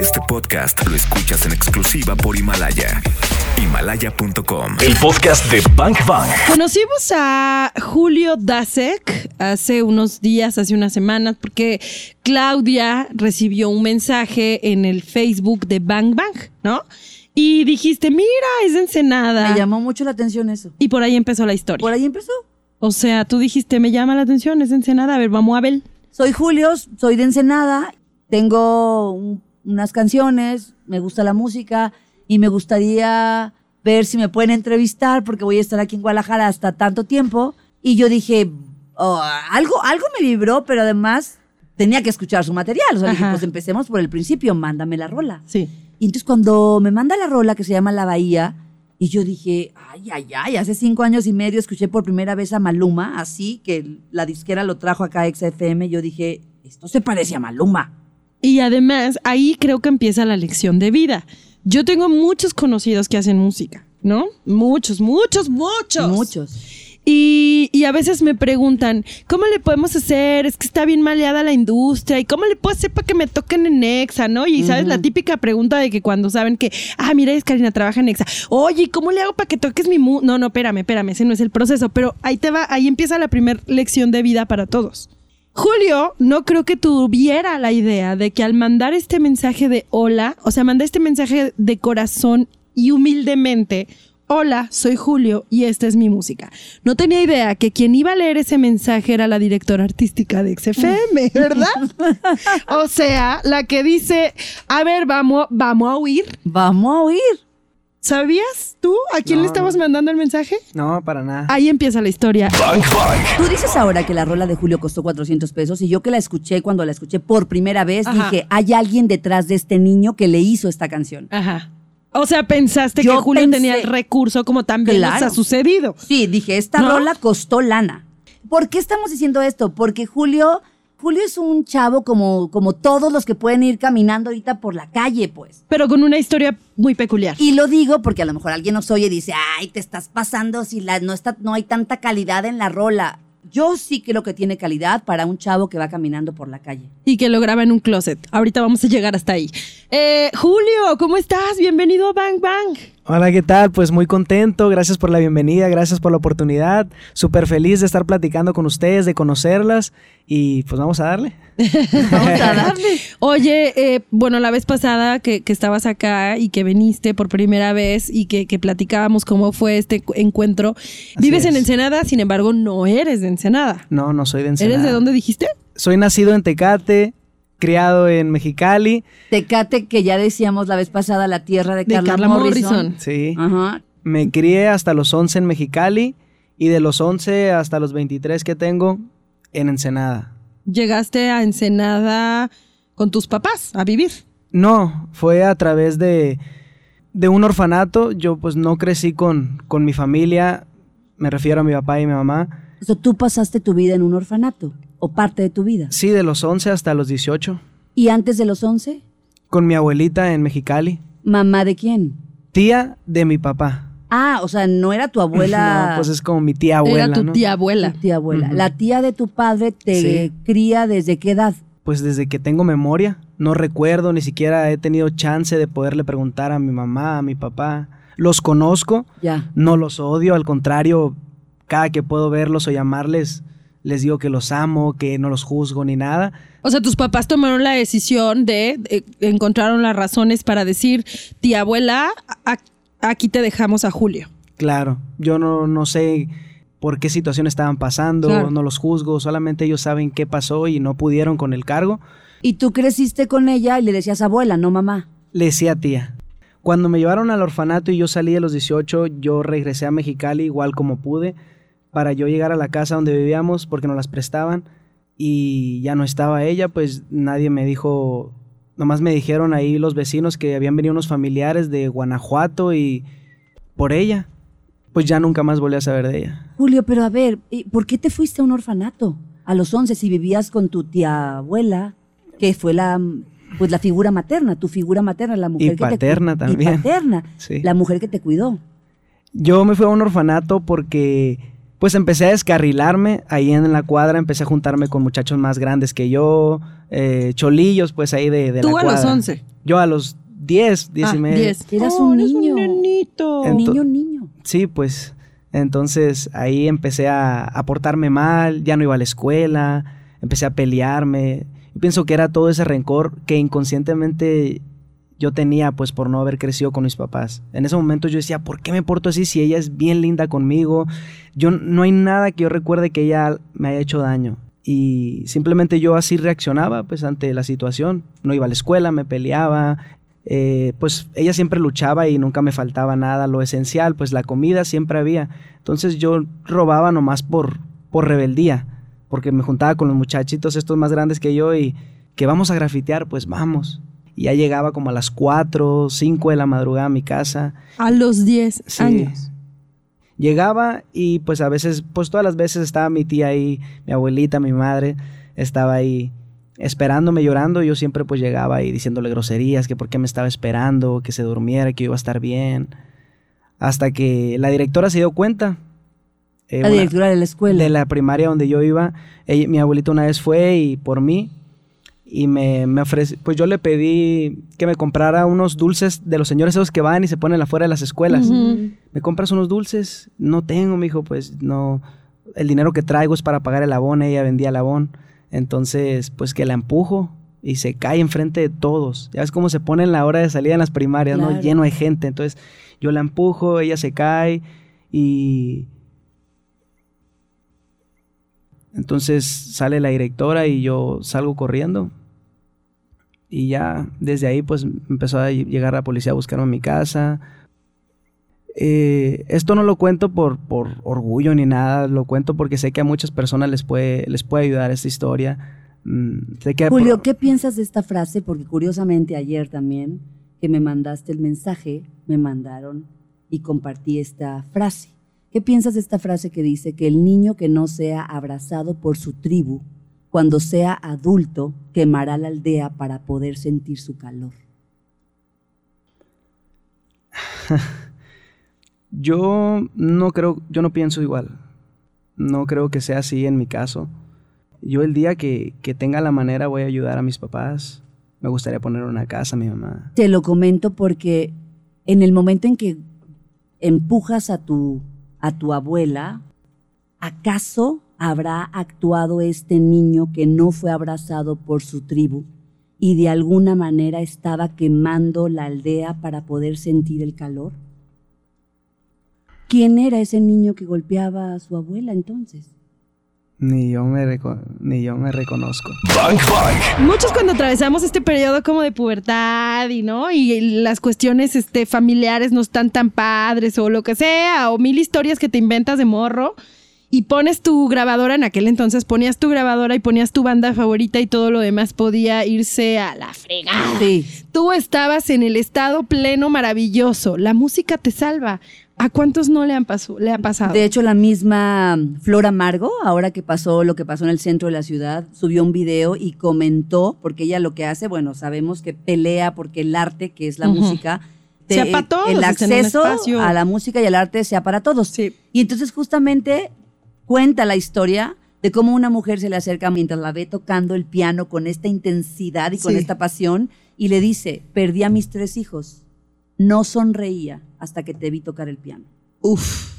Este podcast lo escuchas en exclusiva por Himalaya. Himalaya.com. El podcast de Bank Bank. Conocimos a Julio Dasek hace unos días, hace unas semanas, porque Claudia recibió un mensaje en el Facebook de Bang Bang, ¿no? Y dijiste, mira, es de Ensenada. Me llamó mucho la atención eso. Y por ahí empezó la historia. Por ahí empezó. O sea, tú dijiste, me llama la atención, es de Ensenada. A ver, vamos a ver. Soy Julio, soy de Ensenada, tengo un- unas canciones, me gusta la música y me gustaría ver si me pueden entrevistar porque voy a estar aquí en Guadalajara hasta tanto tiempo. Y yo dije, oh, algo, algo me vibró, pero además tenía que escuchar su material. O sea, dije, pues empecemos por el principio, mándame la rola. Sí. Y entonces cuando me manda la rola que se llama La Bahía, y yo dije, ay, ay, ay, hace cinco años y medio escuché por primera vez a Maluma, así que la disquera lo trajo acá a XFM, yo dije, esto se parece a Maluma. Y además, ahí creo que empieza la lección de vida. Yo tengo muchos conocidos que hacen música, ¿no? Muchos, muchos, muchos. Muchos. Y, y a veces me preguntan, ¿cómo le podemos hacer? Es que está bien maleada la industria. ¿Y cómo le puedo hacer para que me toquen en Exa, no? Y sabes, la típica pregunta de que cuando saben que, ah, mira, es Karina, trabaja en Exa. Oye, ¿y ¿cómo le hago para que toques mi mu? No, no, espérame, espérame, ese no es el proceso. Pero ahí te va, ahí empieza la primera lección de vida para todos. Julio no creo que tuviera la idea de que al mandar este mensaje de hola, o sea, mandar este mensaje de corazón y humildemente, hola, soy Julio y esta es mi música. No tenía idea que quien iba a leer ese mensaje era la directora artística de XFM, ¿verdad? o sea, la que dice, a ver, vamos, vamos a oír. Vamos a oír. ¿Sabías tú a quién le estabas mandando el mensaje? No, para nada. Ahí empieza la historia. Bank Bank. Tú dices ahora que la rola de Julio costó 400 pesos y yo que la escuché cuando la escuché por primera vez, Ajá. dije, hay alguien detrás de este niño que le hizo esta canción. Ajá. O sea, pensaste Yo que Julio pensé- tenía el recurso como también Claro. ha sucedido. Sí, dije, esta ¿No? rola costó lana. ¿Por qué estamos diciendo esto? Porque Julio, Julio es un chavo como, como todos los que pueden ir caminando ahorita por la calle, pues. Pero con una historia muy peculiar. Y lo digo porque a lo mejor alguien nos oye y dice, ay, te estás pasando si la, no, está, no hay tanta calidad en la rola. Yo sí creo que tiene calidad para un chavo que va caminando por la calle. Y que lo graba en un closet. Ahorita vamos a llegar hasta ahí. Eh, Julio, ¿cómo estás? Bienvenido a Bang Bang. Hola, ¿qué tal? Pues muy contento, gracias por la bienvenida, gracias por la oportunidad, súper feliz de estar platicando con ustedes, de conocerlas y pues vamos a darle. Vamos a darle. Oye, eh, bueno, la vez pasada que, que estabas acá y que viniste por primera vez y que, que platicábamos cómo fue este cu- encuentro, vives en. Ensenada, sin embargo, no eres de Ensenada. No, no soy de Ensenada. ¿Eres de dónde dijiste? Soy nacido en Tecate, criado en Mexicali, Tecate, que ya decíamos la vez pasada, la tierra de, De Carla, Carla Morrison. Morrison. sí. Ajá. Me crié hasta los 11 en Mexicali y de los 11 hasta los 23 que tengo en Ensenada. Llegaste a Ensenada con tus papás a vivir. No, fue a través de, de un orfanato. Yo pues no crecí con, con mi familia, me refiero a mi papá y mi mamá. O sea, tú pasaste tu vida en un orfanato, o parte de tu vida. Sí, de los 11 hasta los 18, ¿Y antes de los 11? con mi abuelita en Mexicali. ¿Mamá de quién? Tía de mi papá. Ah, o sea, no era tu abuela. No, pues es como mi tía abuela, Era tu ¿no? tía abuela. tu tía abuela. La tía de tu padre te Sí. cría desde qué edad? Pues desde que tengo memoria, no recuerdo, ni siquiera he tenido chance de poderle preguntar a mi mamá, a mi papá. Los conozco, Ya. no los odio, al contrario, cada que puedo verlos o llamarles, les digo que los amo, que no los juzgo ni nada. O sea, tus papás tomaron la decisión de, de- encontraron las razones para decir, tía abuela, a- aquí te dejamos a Julio. Claro, yo no, no sé por qué situación estaban pasando, Claro. no los juzgo, solamente ellos saben qué pasó y no pudieron con el cargo. Y tú creciste con ella y le decías abuela, no mamá. Le decía tía. Cuando me llevaron al orfanato y yo salí a los 18, yo regresé a Mexicali igual como pude para yo llegar a la casa donde vivíamos porque nos las prestaban y ya no estaba ella, pues nadie me dijo, nomás me dijeron ahí los vecinos que habían venido unos familiares de Guanajuato y por ella, pues ya nunca más volví a saber de ella. Julio, pero a ver, ¿y ¿por qué te fuiste a un orfanato? A los 11 si vivías con tu tía abuela, que fue la pues la figura materna, tu figura materna, la mujer Y que te paterna cu- también. Y paterna, Sí. la mujer que te cuidó. Yo me fui a un orfanato porque pues empecé a descarrilarme ahí en la cuadra, empecé a juntarme con muchachos más grandes que yo, eh, cholillos pues ahí de, de la Tú a los 11. Yo a los 10, 10 y Ah, medio. 10. Eras Oh, un eres niño. nenito. Ento- niño, niño. Sí, pues entonces ahí empecé a, a portarme mal, ya no iba a la escuela, empecé a pelearme. Yo pienso que era todo ese rencor que inconscientemente yo tenía pues por no haber crecido con mis papás. En ese momento yo decía, ¿por qué me porto así si ella es bien linda conmigo? Yo no hay nada que yo recuerde que ella me haya hecho daño. Y simplemente yo así reaccionaba pues ante la situación. No iba a la escuela, me peleaba, eh, pues ella siempre luchaba y nunca me faltaba nada, lo esencial, pues la comida siempre había. Entonces yo robaba nomás por, por rebeldía, porque me juntaba con los muchachitos estos más grandes que yo y que vamos a grafitear, pues vamos. Y ya llegaba como a las 4, 5 de la madrugada a mi casa. A los 10 Sí. años. Llegaba y pues a veces, pues todas las veces estaba mi tía ahí, mi abuelita, mi madre, estaba ahí esperándome llorando. Yo siempre pues llegaba ahí diciéndole groserías, que por qué me estaba esperando, que se durmiera, que iba a estar bien. Hasta que la directora se dio cuenta. eh, La una- directora de la escuela. de la primaria donde yo iba. ella- mi abuelita una vez fue y por mí y me, me ofreció, pues yo le pedí que me comprara unos dulces de los señores esos que van y se ponen afuera de las escuelas. ¿Me compras unos dulces? No tengo, me dijo, pues no, el dinero que traigo es para pagar el abón, ella vendía el abón. Entonces, pues que la empujo y se cae enfrente de todos. Ya ves cómo se pone en la hora de salida en las primarias, ¿no? Lleno de gente. Entonces, yo la empujo, ella se cae y... Entonces sale la directora y yo salgo corriendo. Y ya desde ahí pues empezó a llegar la policía a buscarme en mi casa. Eh, esto no lo cuento por, por orgullo ni nada, lo cuento porque sé que a muchas personas les puede, les puede ayudar esta historia. Mm, sé que Julio, por- ¿qué piensas de esta frase? Porque curiosamente ayer también que me mandaste el mensaje, me mandaron y compartí esta frase. ¿Qué piensas de esta frase que dice que el niño que no sea abrazado por su tribu, cuando sea adulto, quemará la aldea para poder sentir su calor? Yo no creo, yo no pienso igual. No creo que sea así en mi caso. Yo el día que, que tenga la manera voy a ayudar a mis papás. Me gustaría poner una casa a mi mamá. Te lo comento porque en el momento en que empujas a tu, a tu abuela, ¿acaso habrá actuado este niño que no fue abrazado por su tribu y de alguna manera estaba quemando la aldea para poder sentir el calor? ¿Quién era ese niño que golpeaba a su abuela entonces? Ni yo me, reco- ni yo me reconozco. Bang Bang. Muchos cuando atravesamos este periodo como de pubertad y no y las cuestiones este familiares no están tan padres o lo que sea o mil historias que te inventas de morro y pones tu grabadora en aquel entonces ponías tu grabadora y ponías tu banda favorita y todo lo demás podía irse a la fregada. Sí. Tú estabas en el estado pleno maravilloso. La música te salva. ¿A cuántos no le han pasado? Le ha pasado. De hecho, la misma Flor Amargo, ahora que pasó lo que pasó en el centro de la ciudad, subió un video y comentó, porque ella lo que hace, bueno, sabemos que pelea porque el arte, que es la música, Sea para todos, el acceso a la música y al arte sea para todos. Sí. Y entonces justamente cuenta la historia de cómo una mujer se le acerca mientras la ve tocando el piano con esta intensidad y con Sí. esta pasión y le dice, perdí a mis tres hijos. No sonreía hasta que te vi tocar el piano. Uf.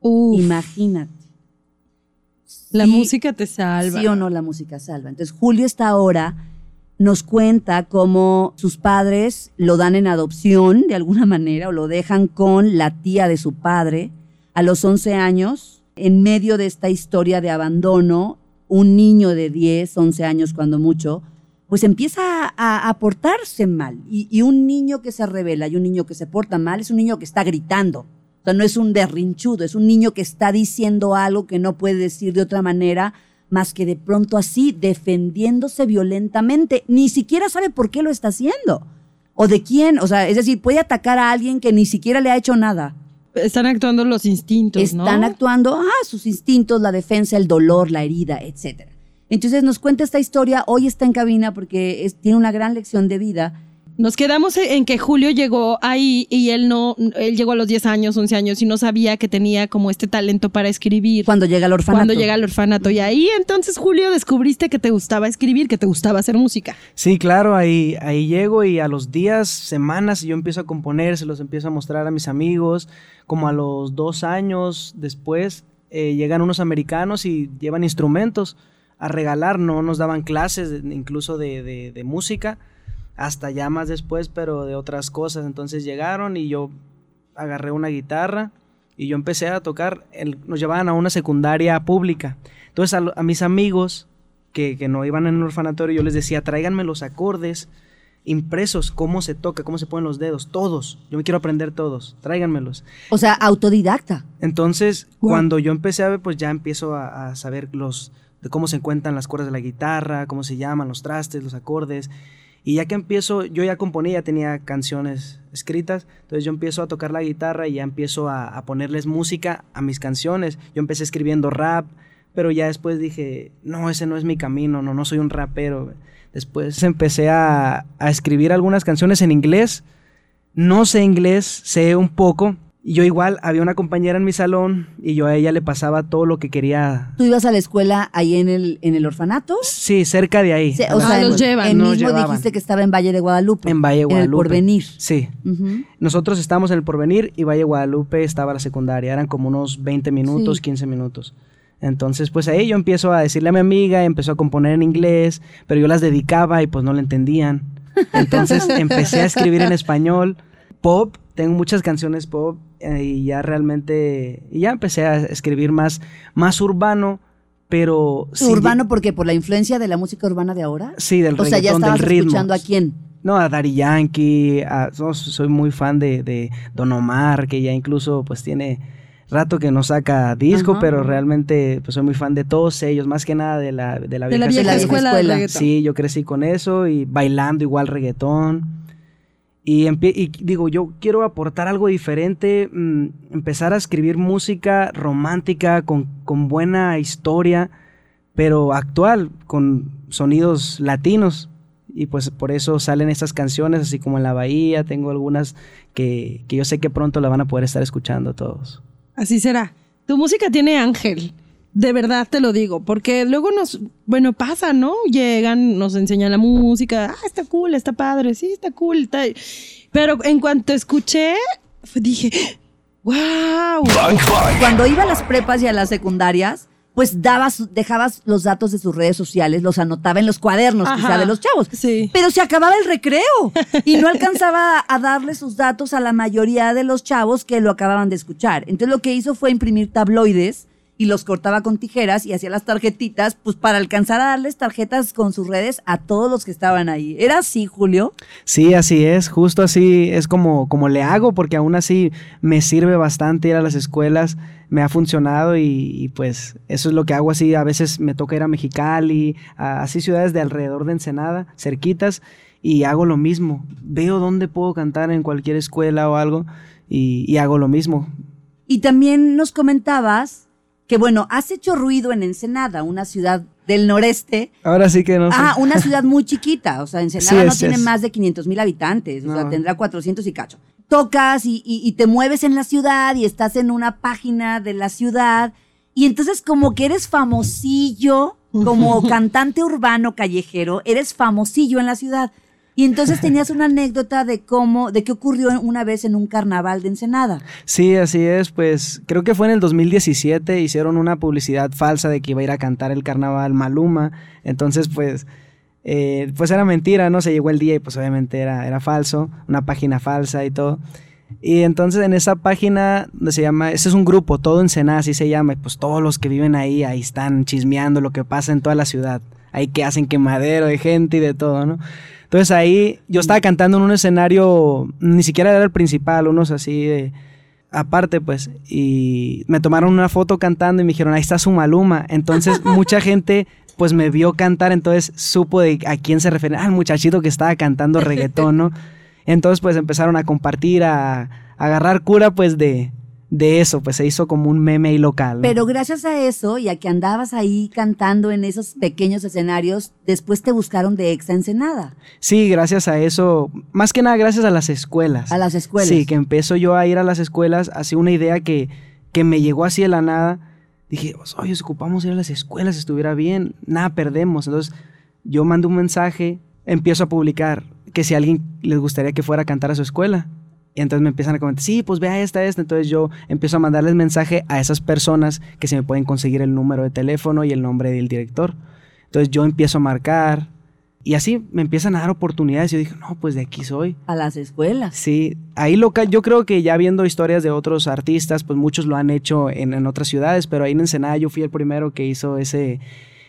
Uf. Imagínate. La Sí, música te salva. Sí o no la música salva. Entonces Julio está ahora, nos cuenta cómo sus padres lo dan en adopción de alguna manera o lo dejan con la tía de su padre a los 11 años. En medio de esta historia de abandono, un niño de 10, 11 años cuando mucho, pues empieza a, a portarse mal. Y, y un niño que se revela y un niño que se porta mal es un niño que está gritando. O sea, no es un berrinchudo, es un niño que está diciendo algo que no puede decir de otra manera más que de pronto así, defendiéndose violentamente. Ni siquiera sabe por qué lo está haciendo. O de quién, o sea, es decir, puede atacar a alguien que ni siquiera le ha hecho nada. Están actuando los instintos, ¿no? Están actuando, ah, sus instintos, la defensa, el dolor, la herida, etcétera. Entonces nos cuenta esta historia, hoy está en cabina porque es- tiene una gran lección de vida Nos quedamos en que Julio llegó ahí y él no, él llegó a los 10 años, 11 años y no sabía que tenía como este talento para escribir. Cuando llega al orfanato. Cuando llega al orfanato. Y ahí entonces, Julio, descubriste que te gustaba escribir, que te gustaba hacer música. Sí, claro, ahí, ahí llego y a los días, semanas, yo empiezo a componer, se los empiezo a mostrar a mis amigos. Como a los dos años después, eh, llegan unos americanos y llevan instrumentos a regalar, no nos daban clases incluso de, de, de música hasta ya más después, pero de otras cosas. Entonces llegaron y yo agarré una guitarra y yo empecé a tocar. nos llevaban a una secundaria pública. Entonces a, mis amigos que, que, no iban en un orfanatorio, yo les decía, tráiganme los acordes impresos, cómo se toca, cómo se ponen los dedos, todos. Yo me quiero aprender todos, tráiganmelos. O sea, autodidacta. Entonces, cuando yo empecé a ver, pues ya empiezo a, a saber los de cómo se encuentran las cuerdas de la guitarra, cómo se llaman los trastes, los acordes. Y ya que empiezo, yo ya componía, ya tenía canciones escritas, entonces yo empiezo a tocar la guitarra y ya empiezo a, ponerles música a mis canciones. Yo empecé escribiendo rap, pero ya después dije, no, ese no es mi camino, no, no soy un rapero. Después empecé a, a escribir algunas canciones en inglés. No sé inglés, sé un poco, y yo igual, había una compañera en mi salón y yo a ella le pasaba todo lo que quería. ¿Tú ibas a la escuela ahí en el, en el orfanato? Sí, cerca de ahí. o sea, los llevan. En mismo dijiste que estaba en Valle de Guadalupe. En Valle de Guadalupe. En el Porvenir. Sí. Nosotros estábamos en el Porvenir y Valle de Guadalupe estaba la secundaria. Eran como unos 20 minutos, 15 minutos. Entonces, pues ahí yo empiezo a decirle a mi amiga, empezó a componer en inglés, pero yo las dedicaba y pues no le entendían. Entonces empecé a escribir en español, pop, tengo muchas canciones pop y ya realmente, y ya empecé a escribir más, más urbano, pero... ¿Urbano porque ¿Por la influencia de la música urbana de ahora? Sí, del o sea, ¿ya estabas escuchando a quién? No, a Daddy Yankee, soy muy fan de, Don Omar, que ya incluso pues tiene rato que no saca disco, pero realmente pues soy muy fan de todos ellos, más que nada de la, de la vieja, escuela. escuela. Sí, yo crecí con eso y bailando igual reggaetón. Y, digo, yo quiero aportar algo diferente, mm, empezar a escribir música romántica, con, con, buena historia, pero actual, con sonidos latinos. Y pues por eso salen estas canciones, así como en La Bahía, tengo algunas que, que yo sé que pronto la van a poder estar escuchando todos. Así será. Tu música tiene ángel. De verdad te lo digo, porque luego nos, bueno, pasa, ¿no? Llegan, nos enseñan la música, ah, está cool, está padre, sí, está cool, está... Pero en cuanto escuché, dije, wow. Cuando iba a las prepas y a las secundarias, pues dabas, dejabas los datos de sus redes sociales, los anotaba en los cuadernos, quizá de los chavos. Sí. Pero se acababa el recreo y no alcanzaba a darle sus datos a la mayoría de los chavos que lo acababan de escuchar. Entonces lo que hizo fue imprimir tabloides y los cortaba con tijeras y hacía las tarjetitas, pues para alcanzar a darles tarjetas con sus redes a todos los que estaban ahí. ¿Era así, Julio? Sí, así es, justo así es como, como le hago, porque aún así me sirve bastante ir a las escuelas, me ha funcionado y, pues eso es lo que hago así. A veces me toca ir a Mexicali, a, así ciudades de alrededor de Ensenada, cerquitas, y hago lo mismo. Veo dónde puedo cantar en cualquier escuela o algo y, y hago lo mismo. Y también nos comentabas que bueno, has hecho ruido en Ensenada, una ciudad del noreste. Ahora sí que no sé. Ah, una ciudad muy chiquita, o sea, Ensenada no tiene más de 500 mil habitantes, o sea, tendrá 400 y cacho. Tocas y, y, te mueves en la ciudad y estás en una página de la ciudad y entonces como que eres famosillo, como cantante urbano callejero, eres famosillo en la ciudad. Y entonces tenías una anécdota de cómo, de qué ocurrió una vez en un carnaval de Ensenada. Sí, así es, pues creo que fue en el 2017, hicieron una publicidad falsa de que iba a ir a cantar el carnaval Maluma, entonces pues... Eh, pues era mentira, ¿no? Se llegó el día y pues obviamente era, era falso, una página falsa y todo. Y entonces en esa página se llama, ese es un grupo, todo Ensenada así se llama, y pues todos los que viven ahí, ahí están chismeando lo que pasa en toda la ciudad. Ahí que hacen quemadero de gente y de todo, ¿no? Entonces ahí yo estaba cantando en un escenario, ni siquiera era el principal, unos así de aparte pues, y me tomaron una foto cantando y me dijeron, ahí está su Maluma. Entonces mucha gente pues me vio cantar, entonces supo de a quién se refiere, al muchachito que estaba cantando reggaetón, ¿no? Entonces pues empezaron a compartir, a, a agarrar cura pues de, de eso, pues se hizo como un meme ahí local. ¿no? Pero gracias a eso y a que andabas ahí cantando en esos pequeños escenarios, después te buscaron de Exa Ensenada, Sí, gracias a eso, más que nada gracias a las escuelas. a las escuelas. Sí, que empiezo yo a ir a las escuelas, así una idea que, que me llegó así de la nada. Dije, "Pues, oye, si ocupamos ir a las escuelas, estuviera bien, nada perdemos. Entonces yo mando un mensaje, empiezo a publicar que si a alguien les gustaría que fuera a cantar a su escuela. Y entonces me empiezan a comentar, sí, pues vea esta, esta. Entonces yo empiezo a mandarles mensaje a esas personas que se me pueden conseguir el número de teléfono y el nombre del director. Entonces yo empiezo a marcar y así me empiezan a dar oportunidades. Yo dije, no, pues de aquí soy. A las escuelas. Sí, ahí local, yo creo que ya viendo historias de otros artistas, pues muchos lo han hecho en, en otras ciudades, pero ahí en Ensenada yo fui el primero que hizo ese,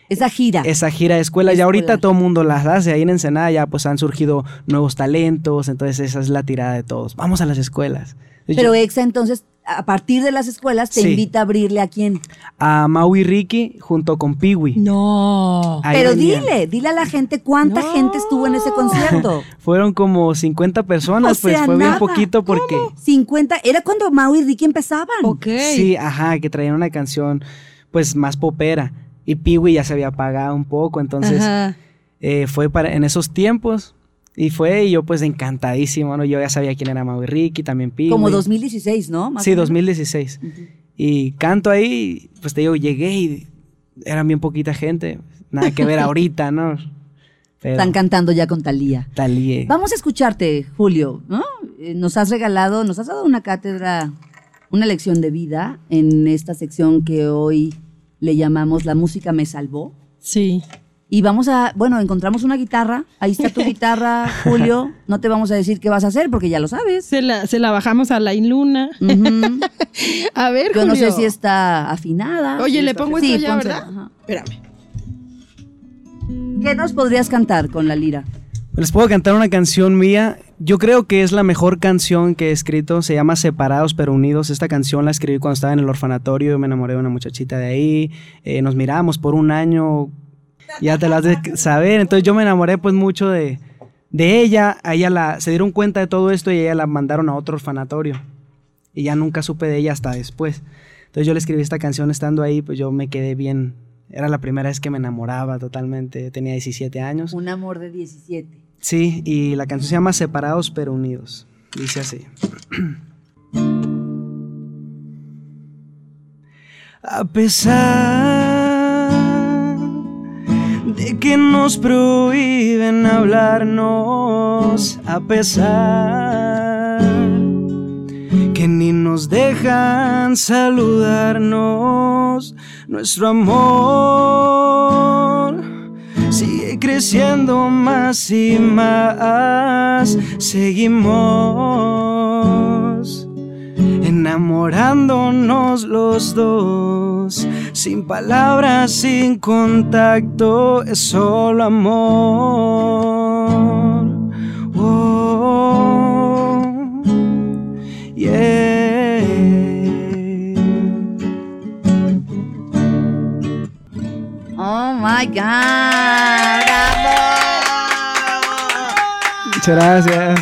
Esa gira. esa gira de escuela. Ya ahorita todo el mundo las hace, ahí en Ensenada ya pues han surgido nuevos talentos, entonces esa es la tirada de todos. Vamos a las escuelas. Pero yo- Exa entonces, a partir de las escuelas, te Sí. invita a abrirle a quién. a Maui Ricky junto con Peewee. No. Ahí Pero venían. dile, dile a la gente cuánta No. gente estuvo en ese concierto. Fueron como 50 personas, O pues sea, fue nada. bien poquito porque... 50, era cuando Mau y Ricky empezaban. Ok. Sí, ajá, que traían una canción pues más popera. Y Peewee ya se había apagado un poco, entonces eh, fue para en esos tiempos. Y fue y yo pues encantadísimo, ¿no? Yo ya sabía quién era Maui Ricky, también Peewee. Como 2016, ¿no? Más Sí, o menos. 2016. Y canto ahí, pues te digo, llegué y eran bien poquita gente. Nada que ver ahorita, ¿no? Pero Están cantando ya con Talía. Talía. Vamos a escucharte, Julio. ¿no? Eh, Nos has regalado, nos has dado una cátedra, una lección de vida en esta sección que hoy le llamamos La música me salvó. Sí. Y vamos a, bueno, encontramos una guitarra. Ahí está tu guitarra, Julio. No te vamos a decir qué vas a hacer porque ya lo sabes. Se la, se la bajamos a la Luna. Ujú. A ver, Yo no sé Julio. si está afinada. Oye, le pongo Sí, esto ya, pónsela, ¿verdad? ajá. Espérame. ¿Qué nos podrías cantar con la lira? Les puedo cantar una canción mía. Yo creo que es la mejor canción que he escrito. Se llama Separados pero Unidos. Esta canción la escribí cuando estaba en el orfanatorio. Me enamoré de una muchachita de ahí. Eh, nos miramos por un año. Ya te las de saber. Entonces yo me enamoré pues mucho de, de ella. Ella la, se dieron cuenta de todo esto y ella la mandaron a otro orfanatorio. Y ya nunca supe de ella hasta después. Entonces yo le escribí esta canción estando ahí. Pues yo me quedé bien. Era la primera vez que me enamoraba totalmente. Tenía 17 años. Un amor de 17. Sí, y la canción se llama Separados pero Unidos. Dice así. A pesar de que nos prohíben hablarnos, a pesar que ni nos dejan saludarnos, nuestro amor sigue creciendo más y más. Seguimos enamorándonos los dos, sin palabras, sin contacto, es solo amor. Oh, My God. Muchas gracias.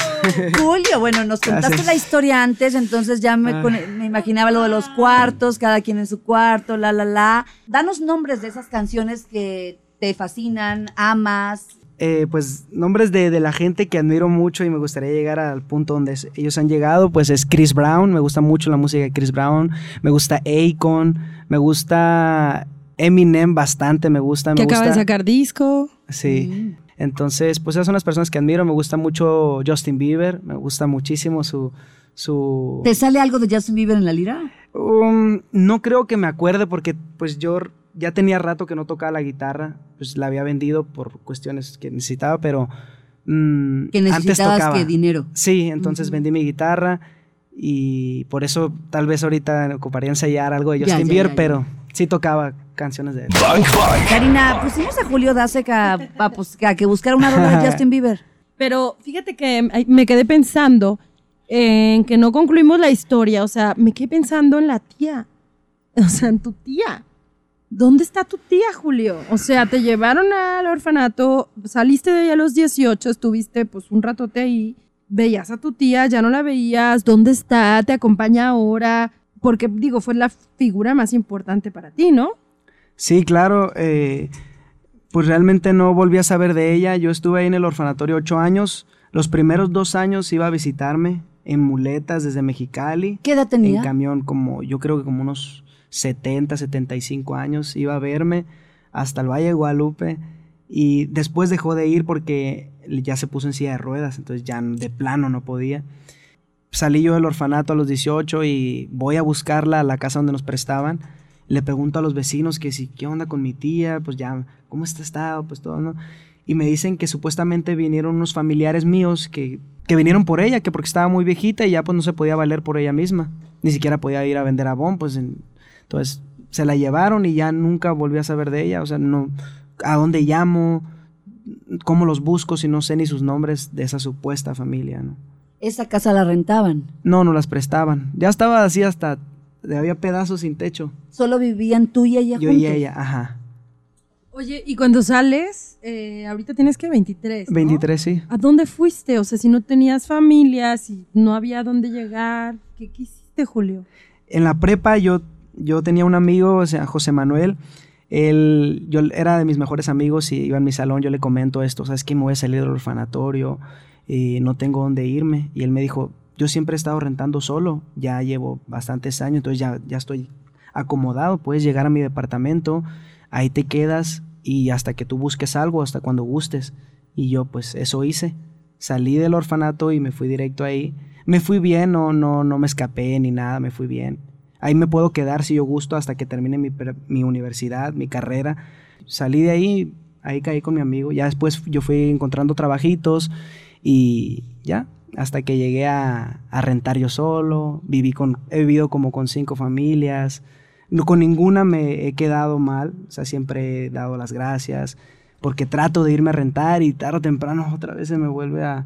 Julio, bueno, nos contaste Gracias. la historia antes, entonces ya me, Ah. me imaginaba lo de los cuartos, cada quien en su cuarto, la, la, la. Danos nombres de esas canciones que te fascinan, amas. eh, pues nombres de, de la gente que admiro mucho y me gustaría llegar al punto donde ellos han llegado, pues es Chris Brown, me gusta mucho la música de Chris Brown, me gusta Akon, me gusta Eminem bastante, me gusta, me Que acaba de gusta- sacar disco. Sí. Entonces, pues esas son las personas que admiro, me gusta mucho Justin Bieber, me gusta muchísimo su... su ¿Te sale algo de Justin Bieber en la lira? Um, no creo que me acuerde porque pues yo ya tenía rato que no tocaba la guitarra, pues la había vendido por cuestiones que necesitaba, pero mm, Que antes necesitabas tocaba. que dinero. Sí, entonces vendí mi guitarra y por eso tal vez ahorita ocuparía ensayar algo de Justin ya, Bieber, ya, ya. pero sí tocaba canciones de él. Bang Bang. Karina, pusimos a Julio Dasek a, a, pues, a que buscara una rola de Justin Bieber. Pero fíjate que me quedé pensando en que no concluimos la historia. O sea, me quedé pensando en la tía. O sea, en tu tía. ¿Dónde está tu tía, Julio? O sea, te llevaron al orfanato, saliste de ahí a los 18, estuviste pues un ratote ahí, veías a tu tía, ya no la veías, ¿dónde está? ¿Te acompaña ahora? porque digo, fue la figura más importante para ti, ¿no? Sí, claro. eh, pues realmente no volví a saber de ella. Yo estuve ahí en el orfanatorio ocho años. Los primeros dos años iba a visitarme en muletas desde Mexicali. ¿Qué edad tenía? En camión, como yo creo que como unos 70, 75 años. Iba a verme hasta el Valle de Guadalupe. Y después dejó de ir porque ya se puso en silla de ruedas. Entonces ya de plano no podía. Salí yo del orfanato a los 18 y voy a buscarla a la casa donde nos prestaban. Le pregunto a los vecinos que si, ¿qué onda con mi tía? Pues ya, ¿cómo está estado? Pues todo, ¿no? Y me dicen que supuestamente vinieron unos familiares míos que, que vinieron por ella, que porque estaba muy viejita y ya pues no se podía valer por ella misma. Ni siquiera podía ir a vender abón, pues en- entonces se la llevaron y ya nunca volví a saber de ella. O sea, no, ¿a dónde llamo? ¿Cómo los busco si no sé ni sus nombres de esa supuesta familia, no? Esa casa la rentaban. No, no las prestaban. Ya estaba así hasta, había pedazos sin techo. Solo vivían tú y ella Yo juntos. y ella, ajá. Oye, y cuando sales, eh, ahorita tienes que 23. ¿no? 23, sí. ¿A dónde fuiste? O sea, si no tenías familia, si no había a dónde llegar, ¿qué quisiste, Julio? En la prepa yo, yo tenía un amigo, o sea, José Manuel. Él, yo era de mis mejores amigos y iba en mi salón, yo le comento esto, ¿sabes qué? Me voy a salir del orfanatorio, y no tengo dónde irme. Y él me dijo, yo siempre he estado rentando solo, ya llevo bastantes años, entonces ya, ya estoy acomodado, puedes llegar a mi departamento, ahí te quedas y hasta que tú busques algo, hasta cuando gustes. Y yo pues eso hice. Salí del orfanato y me fui directo ahí. Me fui bien, no, no, no me escapé ni nada, me fui bien. Ahí me puedo quedar si yo gusto hasta que termine mi, mi universidad, mi carrera. Salí de ahí, ahí caí con mi amigo. Ya después yo fui encontrando trabajitos y ya, hasta que llegué a, a rentar yo solo. Viví con, he vivido como con cinco familias. No, con ninguna me he quedado mal, o sea, siempre he dado las gracias, porque trato de irme a rentar y tarde o temprano otra vez se me vuelve a,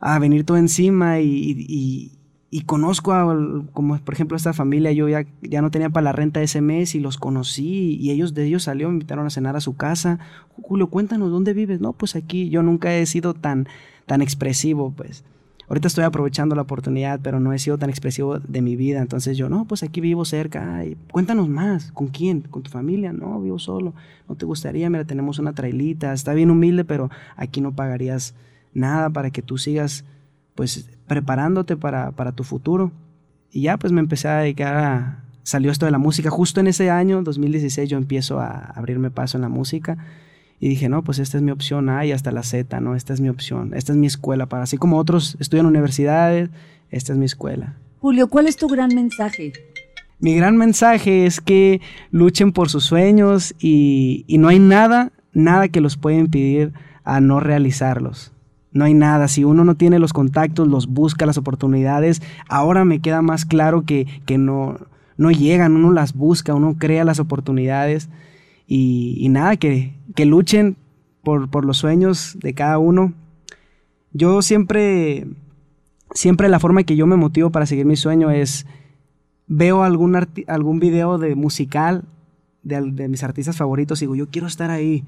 a venir todo encima y, y- y- conozco a, como por ejemplo esta familia, yo ya, ya no tenía para la renta ese mes y los conocí y ellos de ellos salió, me invitaron a cenar a su casa. Julio, cuéntanos, ¿dónde vives? No, pues aquí yo nunca he sido tan, tan expresivo, pues. Ahorita estoy aprovechando la oportunidad, pero no he sido tan expresivo de mi vida. Entonces yo, no, pues aquí vivo cerca. Ay, cuéntanos más. ¿Con quién? ¿Con tu familia? No, vivo solo. ¿No te gustaría? Mira, tenemos una trailita. Está bien humilde, pero aquí no pagarías nada para que tú sigas, pues, preparándote para, para tu futuro. Y ya, pues me empecé a dedicar a... Salió esto de la música. Justo en ese año, 2016, yo empiezo a abrirme paso en la música. Y dije, no, pues esta es mi opción A y hasta la Z, ¿no? Esta es mi opción, esta es mi escuela. Para así como otros estudian universidades, esta es mi escuela. Julio, ¿cuál es tu gran mensaje? Mi gran mensaje es que luchen por sus sueños y, y no hay nada, nada que los pueda impedir a no realizarlos. No hay nada. Si uno no tiene los contactos, los busca, las oportunidades, ahora me queda más claro que, que no, no llegan, uno las busca, uno crea las oportunidades y, nada, que, que luchen por, por los sueños de cada uno. Yo siempre, siempre la forma que yo me motivo para seguir mi sueño es veo algún, algún video de musical de, de mis artistas favoritos y digo, yo quiero estar ahí.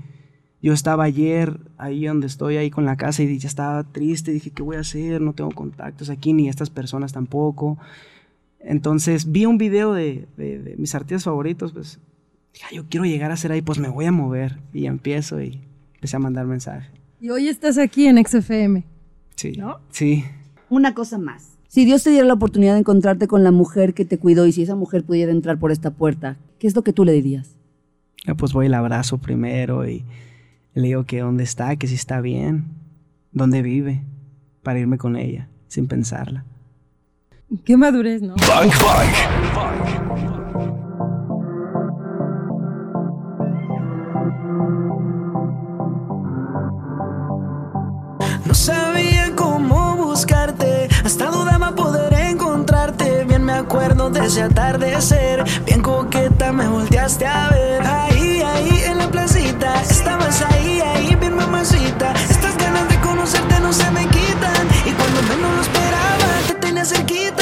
Yo estaba ayer ahí donde estoy, ahí con la casa, y ya estaba triste. Dije, ¿qué voy a hacer? No tengo contactos aquí, ni estas personas tampoco. Entonces vi un video de, de- de mis artistas favoritos, pues dije, "Ah, yo quiero llegar a ser ahí, pues me voy a mover. Y empiezo y empecé a mandar mensaje. Y hoy estás aquí en XFM. Sí. ¿No? Sí. Una cosa más. Si Dios te diera la oportunidad de encontrarte con la mujer que te cuidó y si esa mujer pudiera entrar por esta puerta, ¿qué es lo que tú le dirías? Ya, pues voy la abrazo primero y le digo que dónde está, que si está bien, dónde vive, para irme con ella, sin pensarla. Qué madurez, ¿no? No sabía cómo buscarte, hasta dudaba poder encontrarte. Bien me acuerdo de ese atardecer, bien coqueta me volteaste a ver. Ahí, ahí en la placita, estabas ahí, ahí bien mamacita. Estas ganas de conocerte no se me quitan, y cuando menos lo esperaba te tenía cerquita.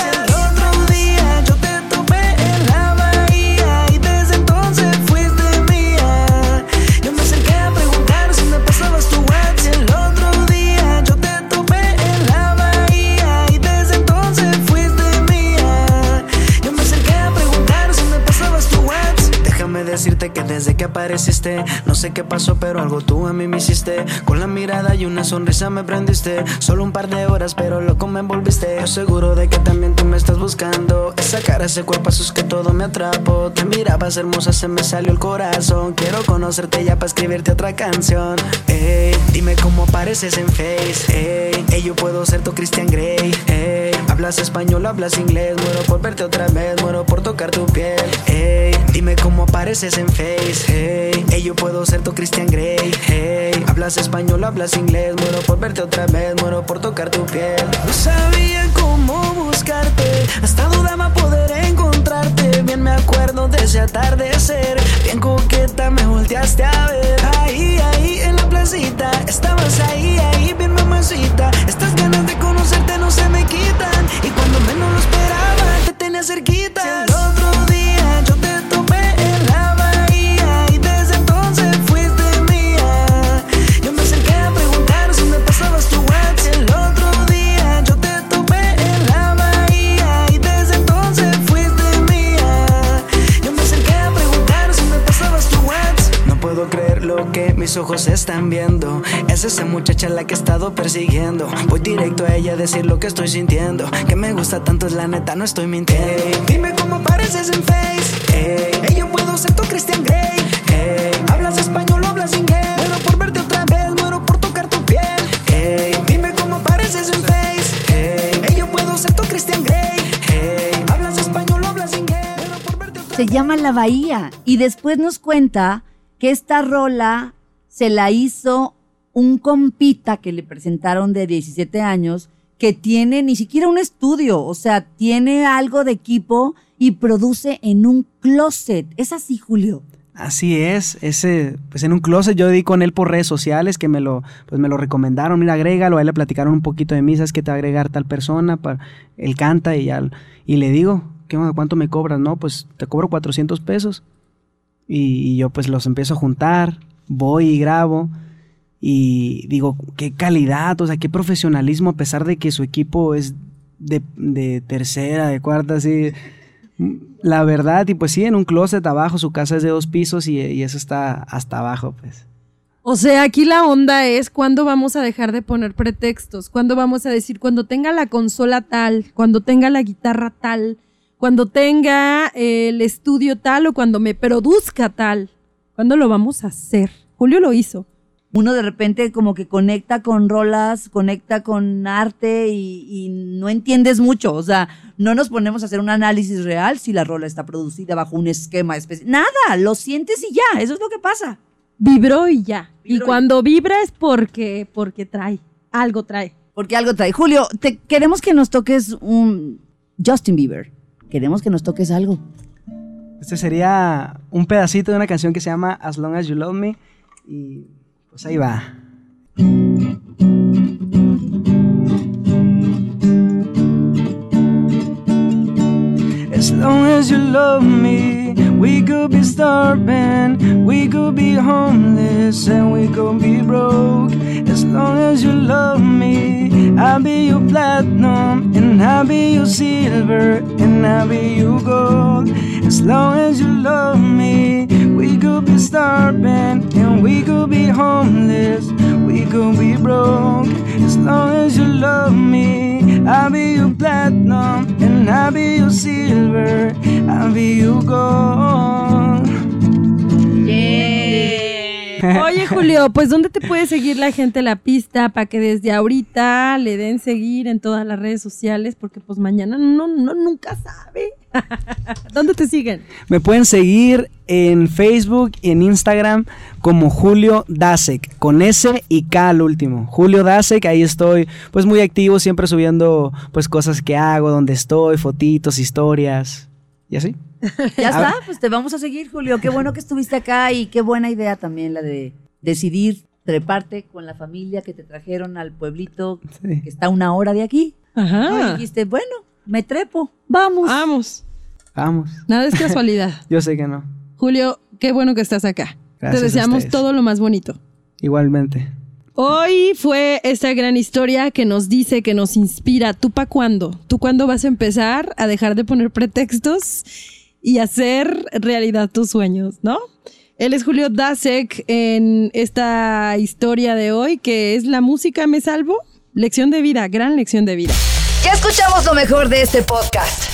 Desde que apareciste. No sé qué pasó, pero algo tú a mí me hiciste. Con la mirada y una sonrisa me prendiste. Solo un par de horas, pero loco me envolviste. Yo seguro de que también tú me estás buscando. Esa cara, ese cuerpo, es que todo me atrapó. Te mirabas hermosa, se me salió el corazón. Quiero conocerte ya para escribirte otra canción. Ey, dime cómo apareces en Face. Ey, ey, yo puedo ser tu Christian Grey. Ey, hablas español, hablas inglés. Muero por verte otra vez, muero por tocar tu piel. Ey, dime cómo apareces en Face. Ey, ey, yo puedo ser tu Christian Grey. Ey, hablas español, hablas inglés. Muero por verte otra vez, muero por tocar tu piel. No sabía cómo buscarte, hasta dudaba poder encontrarte. Bien me acuerdo de ese atardecer, bien coqueta me volteaste a ver. Ahí, ahí en la placita, estabas ahí, ahí bien mamacita. Estas ganas de conocerte no se me quitan, y cuando menos lo esperaba te tenía cerquita. Si ojos están viendo. Es esa muchacha la que he estado persiguiendo. Voy directo a ella a decir lo que estoy sintiendo. Que me gusta tanto es la neta, no estoy mintiendo. Ey, dime cómo apareces en Face. Ey, ey, yo puedo ser tu Christian Grey. Ey, hablas español o hablas inglés. Muero por verte otra vez, muero por tocar tu piel. Ey, dime cómo apareces en Face. Ey, ey, yo puedo ser tu Christian Grey. Ey, hablas español o hablas inglés. Muero por verte otra Se llama La Bahía. Y después nos cuenta que esta rola se la hizo un compita que le presentaron de 17 años que tiene ni siquiera un estudio, o sea, tiene algo de equipo y produce en un closet. ¿Es así, Julio? Así es, ese, pues en un closet yo di con él por redes sociales que me lo, pues me lo recomendaron, mira, agrégalo, a él le platicaron un poquito de mí, sabes que te va a agregar tal persona, para, él canta y ya, y le digo, ¿qué? ¿cuánto me cobras? No, pues te cobro 400 pesos. Y yo pues los empiezo a juntar, voy y grabo, y digo, qué calidad, o sea, qué profesionalismo, a pesar de que su equipo es de, tercera, de cuarta, así. La verdad, y pues sí, en un closet abajo, su casa es de dos pisos y, eso está hasta abajo, pues. O sea, aquí la onda es cuándo vamos a dejar de poner pretextos, cuándo vamos a decir, cuando tenga la consola tal, cuando tenga la guitarra tal, cuando tenga el estudio tal o cuando me produzca tal. ¿Cuándo lo vamos a hacer? Julio lo hizo. Uno de repente como que conecta con rolas, conecta con arte y, y no entiendes mucho. O sea, no nos ponemos a hacer un análisis real si la rola está producida bajo un esquema especial. Nada, lo sientes y ya, eso es lo que pasa. Vibró y ya. Vibró y- cuando vibra es porque, porque trae, algo trae. Porque algo trae. Julio, te, queremos que nos toques un Justin Bieber. Queremos que nos toques algo. Este sería un pedacito de una canción que se llama As Long As You Love Me. Y pues ahí va. As long as you love me, we could be starving, we could be homeless, and we could be broke. As long as you love me, I'll be your platinum, and I'll be your silver, and I'll be your gold. As long as you love me, we could be starving, and we could be homeless, we could be broke. As long as you love me, I'll be your platinum, and I'll be your silver, I'll be your gold. Oye, Julio, pues ¿dónde te puede seguir la gente la pista para que desde ahorita le den seguir en todas las redes sociales? Porque pues mañana no, no nunca sabe. ¿Dónde te siguen? Me pueden seguir en Facebook y en Instagram como Julio Dasek, con S y K al último. Julio Dasek, ahí estoy pues muy activo, siempre subiendo pues cosas que hago, donde estoy, fotitos, historias y así. Ya está, pues te vamos a seguir, Julio. Qué bueno que estuviste acá y qué buena idea también la de decidir treparte con la familia que te trajeron al pueblito Sí. que está una hora de aquí. ¿no? Y Ajá. dijiste, bueno, me trepo, vamos. Vamos. Vamos. Nada es casualidad. Yo sé que no. Julio, qué bueno que estás acá. Gracias te deseamos todo lo más bonito. Igualmente. Hoy fue esta gran historia que nos dice, que nos inspira. ¿Tú pa' cuándo? ¿Tú cuándo vas a empezar a dejar de poner pretextos y hacer realidad tus sueños, no? Él es Julio Dasek en esta historia de hoy, que es La música me salvo. Lección de vida, gran lección de vida. Ya escuchamos lo mejor de este podcast.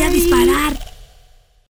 voy a disparar.